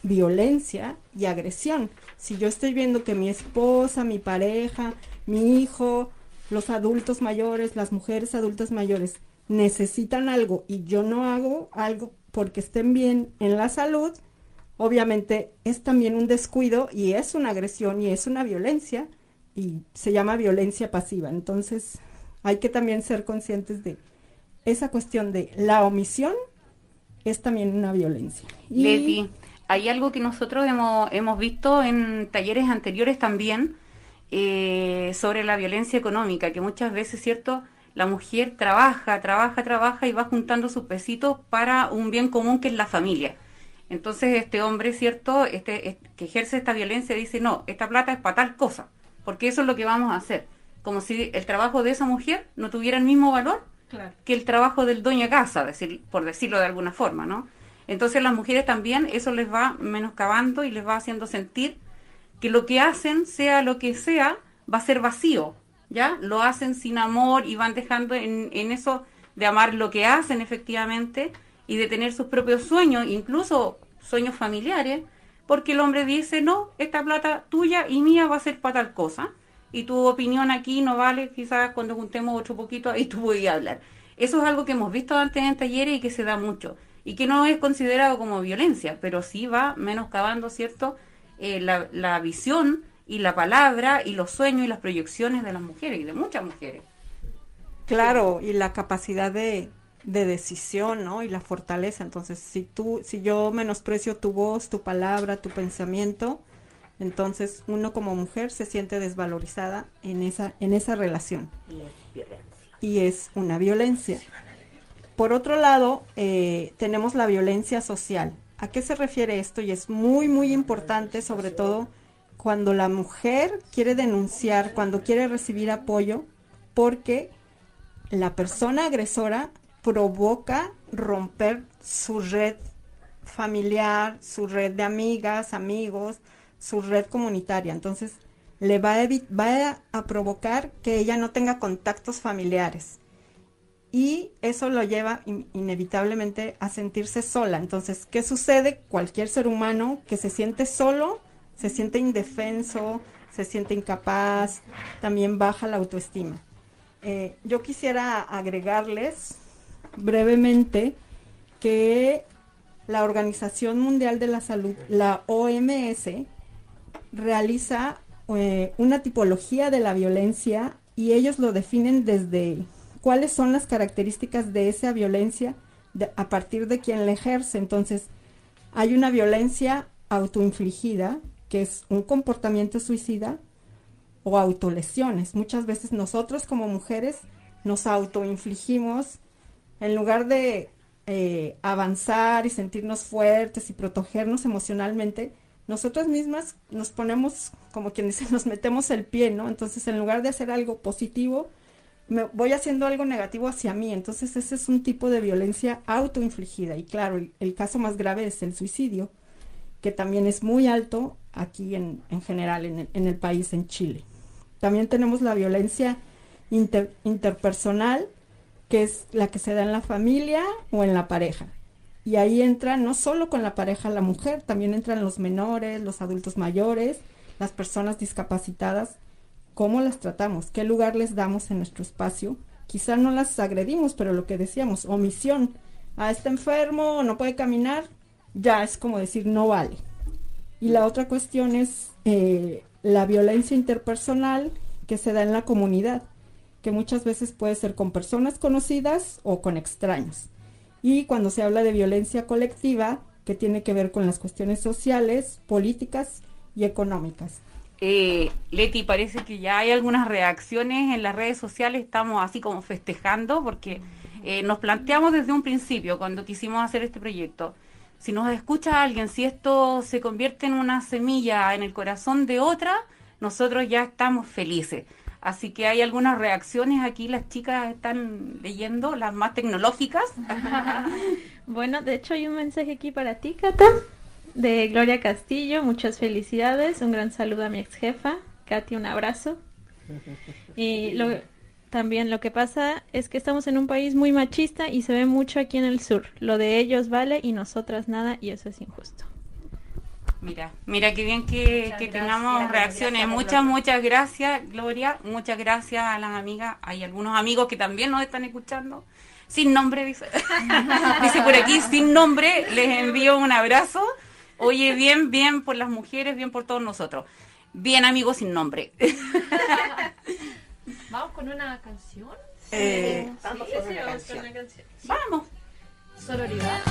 violencia y agresión. Si yo estoy viendo que mi esposa, mi pareja, mi hijo, los adultos mayores, las mujeres adultas mayores necesitan algo y yo no hago algo porque estén bien en la salud, obviamente es también un descuido y es una agresión y es una violencia y se llama violencia pasiva. Entonces hay que también ser conscientes de esa cuestión de la omisión es también una violencia. Y... Leti, hay algo que nosotros hemos, hemos visto en talleres anteriores también, eh, sobre la violencia económica, que muchas veces, ¿cierto? La mujer trabaja, trabaja, trabaja y va juntando sus pesitos para un bien común que es la familia. Entonces este hombre, ¿cierto? Este, este, que ejerce esta violencia dice, no, esta plata es para tal cosa, porque eso es lo que vamos a hacer. Como si el trabajo de esa mujer no tuviera el mismo valor claro. que el trabajo del dueño de casa, decir, por decirlo de alguna forma, ¿no? Entonces las mujeres también eso les va menoscabando y les va haciendo sentir que lo que hacen, sea lo que sea, va a ser vacío, ¿ya? Lo hacen sin amor y van dejando en, en eso de amar lo que hacen efectivamente y de tener sus propios sueños, incluso sueños familiares, porque el hombre dice, no, esta plata tuya y mía va a ser para tal cosa, y tu opinión aquí no vale, quizás cuando juntemos otro poquito, ahí tú voy a hablar. Eso es algo que hemos visto antes en talleres y que se da mucho, y que no es considerado como violencia, pero sí va menoscabando, ¿cierto?, eh, la, la, visión y la palabra y los sueños y las proyecciones de las mujeres y de muchas mujeres. Claro, y la capacidad de, de decisión, ¿no? Y la fortaleza. Entonces, si tú, si yo menosprecio tu voz, tu palabra, tu pensamiento, entonces uno como mujer se siente desvalorizada en esa, en esa relación. Y es violencia. Y es una violencia. Por otro lado, eh, tenemos la violencia social. ¿A qué se refiere esto? Y es muy, muy importante, sobre todo cuando la mujer quiere denunciar, cuando quiere recibir apoyo, porque la persona agresora provoca romper su red familiar, su red de amigas, amigos, su red comunitaria. Entonces, le va a, va a provocar que ella no tenga contactos familiares. Y eso lo lleva inevitablemente a sentirse sola. Entonces, ¿qué sucede? Cualquier ser humano que se siente solo, se siente indefenso, se siente incapaz, también baja la autoestima. Eh, yo quisiera agregarles brevemente que la Organización Mundial de la Salud, la OMS, realiza eh, una tipología de la violencia y ellos lo definen desde cuáles son las características de esa violencia a partir de quien la ejerce. Entonces, hay una violencia autoinfligida, que es un comportamiento suicida, o autolesiones. Muchas veces nosotros como mujeres nos autoinfligimos, en lugar de eh, avanzar y sentirnos fuertes y protegernos emocionalmente, nosotras mismas nos ponemos, como quien dice, nos metemos el pie, ¿no? Entonces, en lugar de hacer algo positivo, me voy haciendo algo negativo hacia mí. Entonces, ese es un tipo de violencia autoinfligida. Y claro, el, caso más grave es el suicidio, que también es muy alto aquí en, en general, en el, en el, país, en Chile. También tenemos la violencia interpersonal, que es la que se da en la familia o en la pareja. Y ahí entra no solo con la pareja la mujer, también entran los menores, los adultos mayores, las personas discapacitadas. ¿Cómo las tratamos? ¿Qué lugar les damos en nuestro espacio? Quizá no las agredimos, pero lo que decíamos, omisión. Ah, está enfermo, no puede caminar, ya es como decir no vale. Y la otra cuestión es eh, la violencia interpersonal que se da en la comunidad, que muchas veces puede ser con personas conocidas o con extraños. Y cuando se habla de violencia colectiva, que tiene que ver con las cuestiones sociales, políticas y económicas. Eh, Leti, parece que ya hay algunas reacciones en las redes sociales, estamos así como festejando, porque eh, nos planteamos desde un principio, cuando quisimos hacer este proyecto, si nos escucha alguien, si esto se convierte en una semilla en el corazón de otra, nosotros ya estamos felices. Así que hay algunas reacciones aquí, las chicas están leyendo, las más tecnológicas. bueno, de hecho hay un mensaje aquí para ti, Cata, de Gloria Castillo. Muchas felicidades, un gran saludo a mi ex jefa. Katy, un abrazo. Y lo, también lo que pasa es que estamos en un país muy machista y se ve mucho aquí en el sur. Lo de ellos vale y nosotras nada y eso es injusto. Mira, mira qué bien que, tengamos reacciones. muchas, muchas gracias, Gloria. Muchas gracias a las amigas. Hay algunos amigos que también nos están escuchando. Sin nombre, dice. dice por aquí, sin nombre. Les envío un abrazo. Oye, bien, bien por las mujeres, bien por todos nosotros. Bien, amigos sin nombre. Vamos con una canción. Eh, vamos con una canción. Vamos. Ahora llora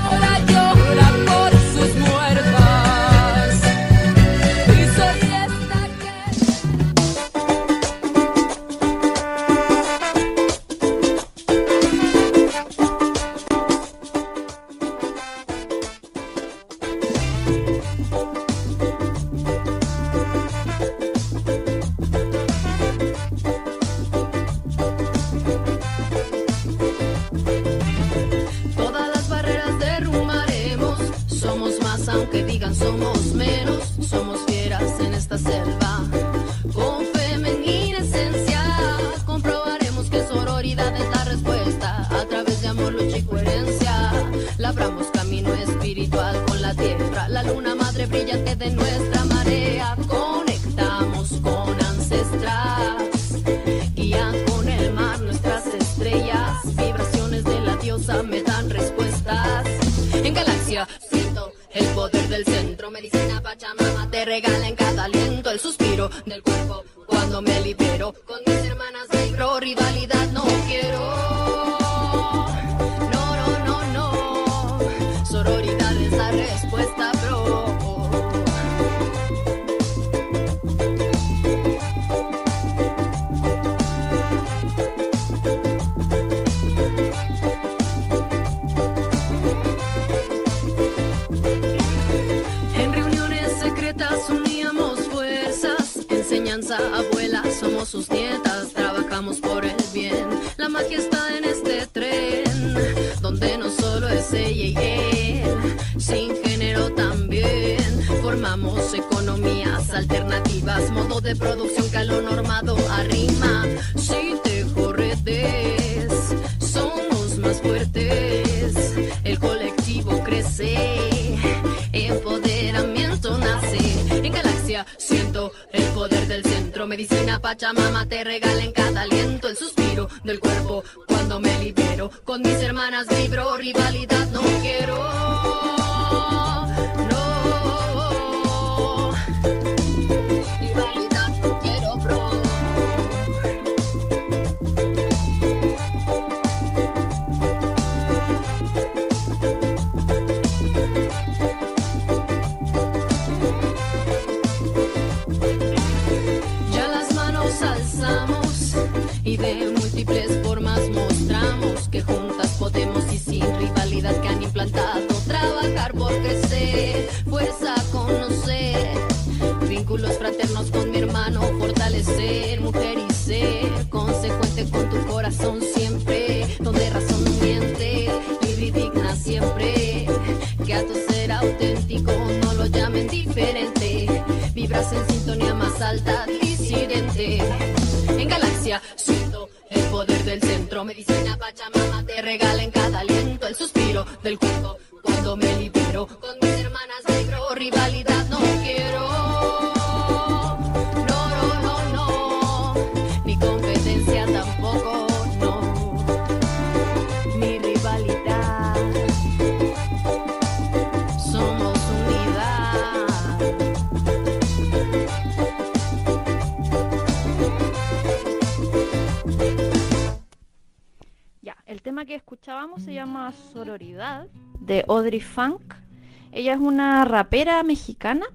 medicina Pachamama te regala en cada aliento el suspiro del cuerpo cuando me libero. Con mis hermanas vibro, rivalidad. No. Vínculos fraternos con mi hermano, fortalecer, mujer y ser, consecuente con tu corazón siempre, donde razón miente, libre y digna siempre, que a tu ser auténtico no lo llamen diferente, vibras en sintonía más alta, disidente, en galaxia siento el poder del centro, se llama Sororidad de Audrey Funk. Ella es una rapera mexicana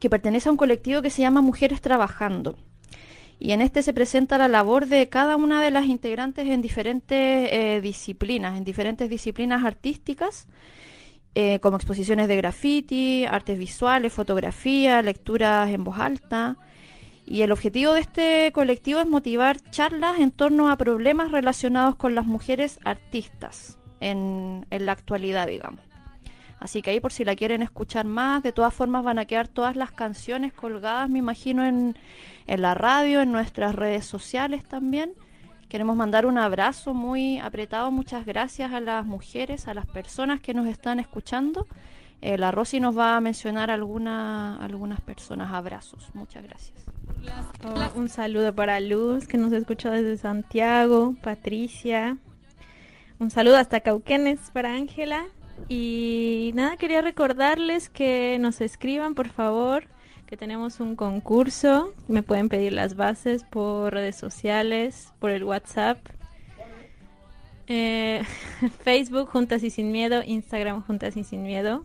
que pertenece a un colectivo que se llama Mujeres Trabajando. Y en este se presenta la labor de cada una de las integrantes en diferentes eh, disciplinas, en diferentes disciplinas artísticas, eh, como exposiciones de graffiti, artes visuales, fotografía, lecturas en voz alta. Y el objetivo de este colectivo es motivar charlas en torno a problemas relacionados con las mujeres artistas en, en la actualidad, digamos. Así que ahí por si la quieren escuchar más, de todas formas van a quedar todas las canciones colgadas, me imagino, en, en la radio, en nuestras redes sociales también. Queremos mandar un abrazo muy apretado, muchas gracias a las mujeres, a las personas que nos están escuchando. Eh, la Rosy nos va a mencionar alguna, algunas personas. Abrazos, muchas gracias. Un saludo para Luz, que nos escucha desde Santiago, Patricia. Un saludo hasta Cauquenes para Ángela. Y nada, quería recordarles que nos escriban, por favor, que tenemos un concurso. Me pueden pedir las bases por redes sociales, por el WhatsApp. Eh, Facebook, Juntas y Sin Miedo, Instagram, Juntas y Sin Miedo.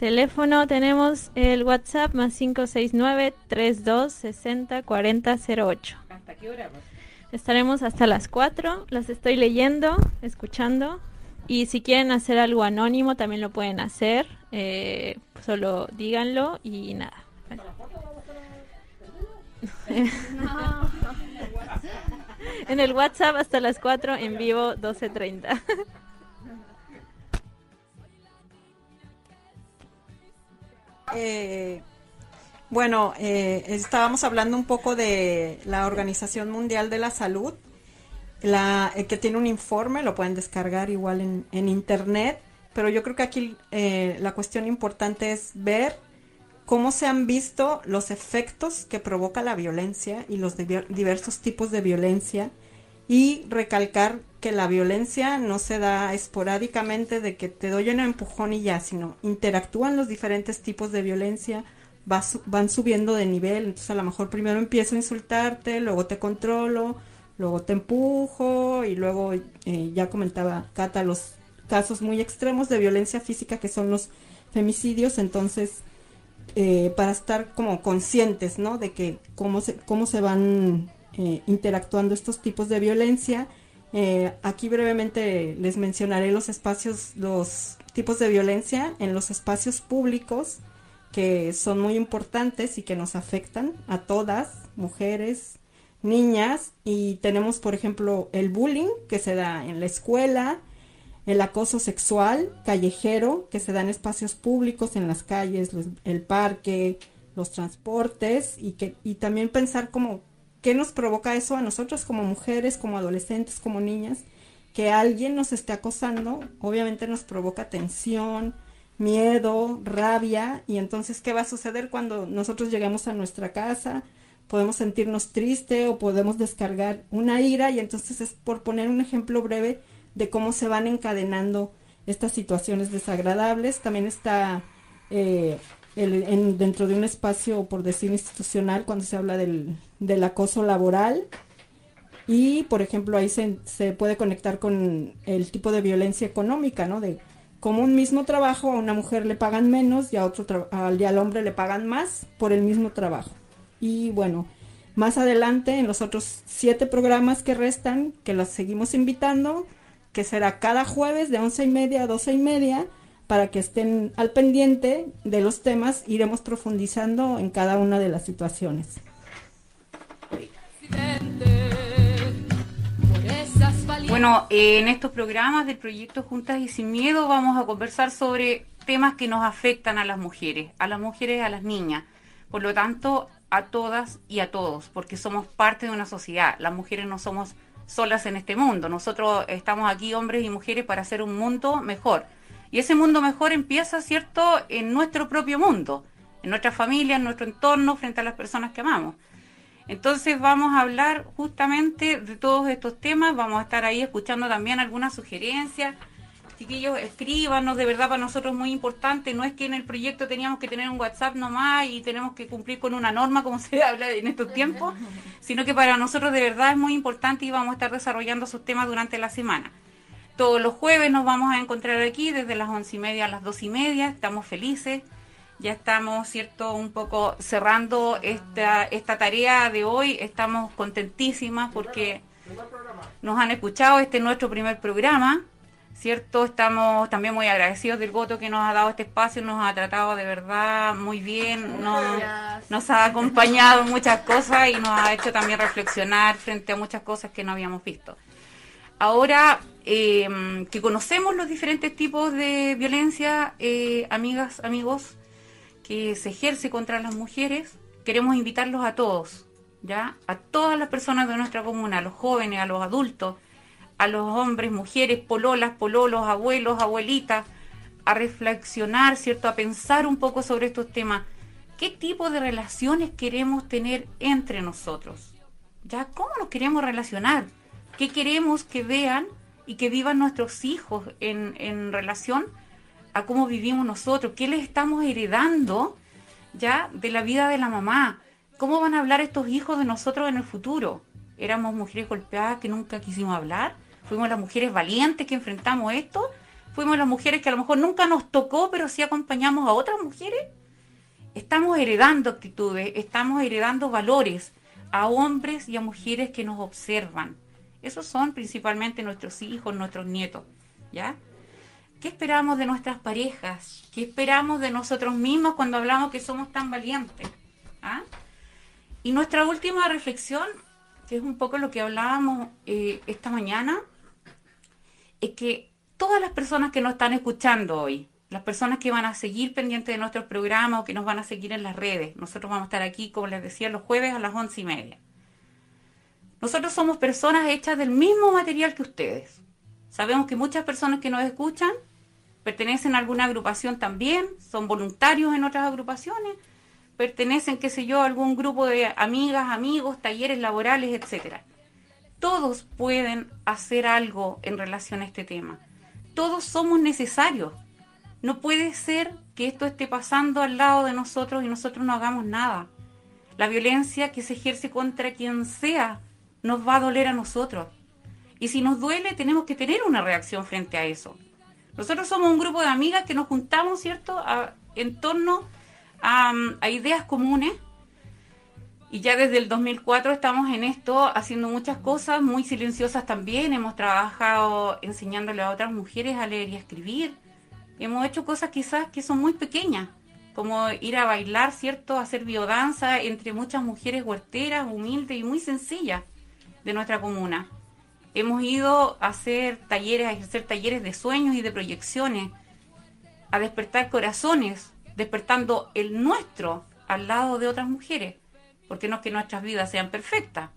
Teléfono tenemos el WhatsApp más 569 32 60 40 08. ¿Hasta qué hora? Estaremos hasta las 4. Las estoy leyendo, escuchando. Y si quieren hacer algo anónimo, también lo pueden hacer. Eh, solo díganlo y nada. en el WhatsApp hasta las 4 en vivo 12.30. Eh, bueno, eh, estábamos hablando un poco de la Organización Mundial de la Salud, eh, que tiene un informe, lo pueden descargar igual en, internet, pero yo creo que aquí la cuestión importante es ver cómo se han visto los efectos que provoca la violencia y los diver- diversos tipos de violencia y recalcar que la violencia no se da esporádicamente de que te doy un empujón y ya, sino interactúan los diferentes tipos de violencia, van subiendo de nivel, entonces a lo mejor primero empiezo a insultarte, luego te controlo, luego te empujo y luego eh, ya comentaba Cata los casos muy extremos de violencia física que son los femicidios, entonces eh, para estar como conscientes, ¿no? De que cómo se, cómo se van eh, interactuando estos tipos de violencia. Eh, aquí brevemente les mencionaré los espacios, los tipos de violencia en los espacios públicos que son muy importantes y que nos afectan a todas, mujeres, niñas, y tenemos, por ejemplo, el bullying que se da en la escuela, el acoso sexual callejero que se da en espacios públicos, en las calles, el parque, los transportes, y, que, y también pensar como qué nos provoca eso a nosotros como mujeres, como adolescentes, como niñas, que alguien nos esté acosando, obviamente nos provoca tensión, miedo, rabia, y entonces, ¿qué va a suceder cuando nosotros lleguemos a nuestra casa? Podemos sentirnos triste o podemos descargar una ira, y entonces es por poner un ejemplo breve de cómo se van encadenando estas situaciones desagradables. También está eh, el- en- dentro de un espacio, por decir, institucional, cuando se habla del, del acoso laboral. Y, por ejemplo, ahí se, se puede conectar con el tipo de violencia económica, ¿no? De como un mismo trabajo a una mujer le pagan menos y, a otro al, y al hombre le pagan más por el mismo trabajo. Y bueno, más adelante en los otros siete programas que restan, que los seguimos invitando, que será cada jueves de once y media a doce y media, para que estén al pendiente de los temas, iremos profundizando en cada una de las situaciones. Bueno, en estos programas del proyecto Juntas y Sin Miedo vamos a conversar sobre temas que nos afectan a las mujeres, a las mujeres y a las niñas. Por lo tanto, a todas y a todos, porque somos parte de una sociedad. Las mujeres no somos solas en este mundo. Nosotros estamos aquí, hombres y mujeres, para hacer un mundo mejor. Y ese mundo mejor empieza, ¿cierto?, en nuestro propio mundo, en nuestra familia, en nuestro entorno, frente a las personas que amamos. Entonces vamos a hablar justamente de todos estos temas, vamos a estar ahí escuchando también algunas sugerencias. Chiquillos, escríbanos, de verdad para nosotros es muy importante, no es que en el proyecto teníamos que tener un WhatsApp nomás y tenemos que cumplir con una norma como se habla en estos tiempos, sino que para nosotros de verdad es muy importante y vamos a estar desarrollando esos temas durante la semana. Todos los jueves nos vamos a encontrar aquí desde las once y media a las dos y media, estamos felices. Ya estamos, ¿cierto?, un poco cerrando esta, esta tarea de hoy. Estamos contentísimas porque nos han escuchado. Este es nuestro primer programa, ¿cierto? Estamos también muy agradecidos del voto que nos ha dado este espacio. Nos ha tratado de verdad muy bien. Nos, nos ha acompañado en muchas cosas y nos ha hecho también reflexionar frente a muchas cosas que no habíamos visto. Ahora eh, que conocemos los diferentes tipos de violencia, eh, amigas, amigos, que se ejerce contra las mujeres, queremos invitarlos a todos, ¿ya? A todas las personas de nuestra comuna, a los jóvenes, a los adultos, a los hombres, mujeres, pololas, pololos, abuelos, abuelitas, a reflexionar, ¿cierto? A pensar un poco sobre estos temas. ¿Qué tipo de relaciones queremos tener entre nosotros? ¿Ya? ¿Cómo nos queremos relacionar? ¿Qué queremos que vean y que vivan nuestros hijos en, en relación a cómo vivimos nosotros? ¿Qué les estamos heredando ya de la vida de la mamá? ¿Cómo van a hablar estos hijos de nosotros en el futuro? ¿Éramos mujeres golpeadas que nunca quisimos hablar? ¿Fuimos las mujeres valientes que enfrentamos esto? ¿Fuimos las mujeres que a lo mejor nunca nos tocó, pero sí acompañamos a otras mujeres? Estamos heredando actitudes, estamos heredando valores a hombres y a mujeres que nos observan. Esos son principalmente nuestros hijos, nuestros nietos, ¿ya? ¿Qué esperamos de nuestras parejas? ¿Qué esperamos de nosotros mismos cuando hablamos que somos tan valientes? ¿Ah? Y nuestra última reflexión, que es un poco lo que hablábamos eh, esta mañana, es que todas las personas que nos están escuchando hoy, las personas que van a seguir pendientes de nuestros programas o que nos van a seguir en las redes, nosotros vamos a estar aquí, como les decía, los jueves a las once y media. Nosotros somos personas hechas del mismo material que ustedes. Sabemos que muchas personas que nos escuchan pertenecen a alguna agrupación también, son voluntarios en otras agrupaciones, pertenecen, qué sé yo, a algún grupo de amigas, amigos, talleres laborales, etcétera. Todos pueden hacer algo en relación a este tema. Todos somos necesarios. No puede ser que esto esté pasando al lado de nosotros y nosotros no hagamos nada. La violencia que se ejerce contra quien sea nos va a doler a nosotros. Y si nos duele, tenemos que tener una reacción frente a eso. Nosotros somos un grupo de amigas que nos juntamos, ¿cierto?, en torno a, a ideas comunes. Y ya desde el 2004 estamos en esto haciendo muchas cosas muy silenciosas también. Hemos trabajado enseñándole a otras mujeres a leer y a escribir. Hemos hecho cosas quizás que son muy pequeñas, como ir a bailar, ¿cierto? Hacer biodanza entre muchas mujeres huerteras, humildes y muy sencillas de nuestra comuna. Hemos ido a hacer talleres, a ejercer talleres de sueños y de proyecciones, a despertar corazones, despertando el nuestro al lado de otras mujeres, porque no es que nuestras vidas sean perfectas.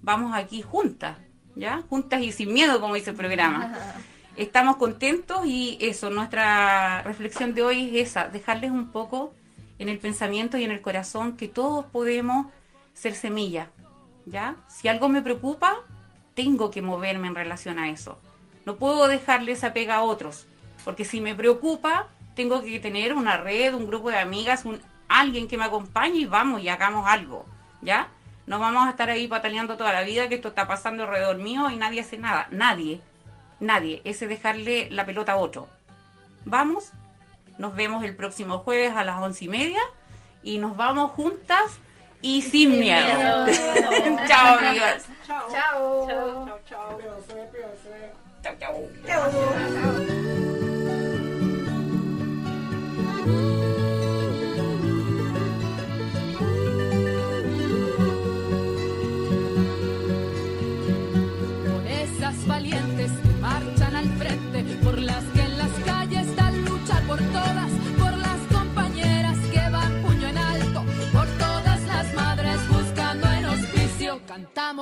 Vamos aquí juntas, ¿ya? Juntas y sin miedo, como dice el programa. Estamos contentos y eso, nuestra reflexión de hoy es esa, dejarles un poco en el pensamiento y en el corazón que todos podemos ser semilla, ¿ya? Si algo me preocupa, tengo que moverme en relación a eso. No puedo dejarle esa pega a otros, porque si me preocupa, tengo que tener una red, un grupo de amigas, un, alguien que me acompañe y vamos y hagamos algo, ¿ya? No vamos a estar ahí pataleando toda la vida que esto está pasando alrededor mío y nadie hace nada, nadie, nadie, ese dejarle la pelota a otro. Vamos, nos vemos el próximo jueves a las once y media y nos vamos juntas y sin, miedo. chao, amigas. Chao. Chao. Chao, chao. Chao, chao. Por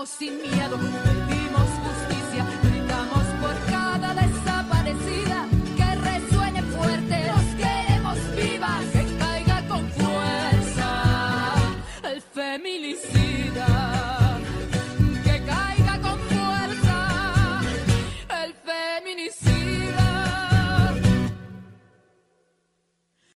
Luchamos sin miedo, pedimos justicia.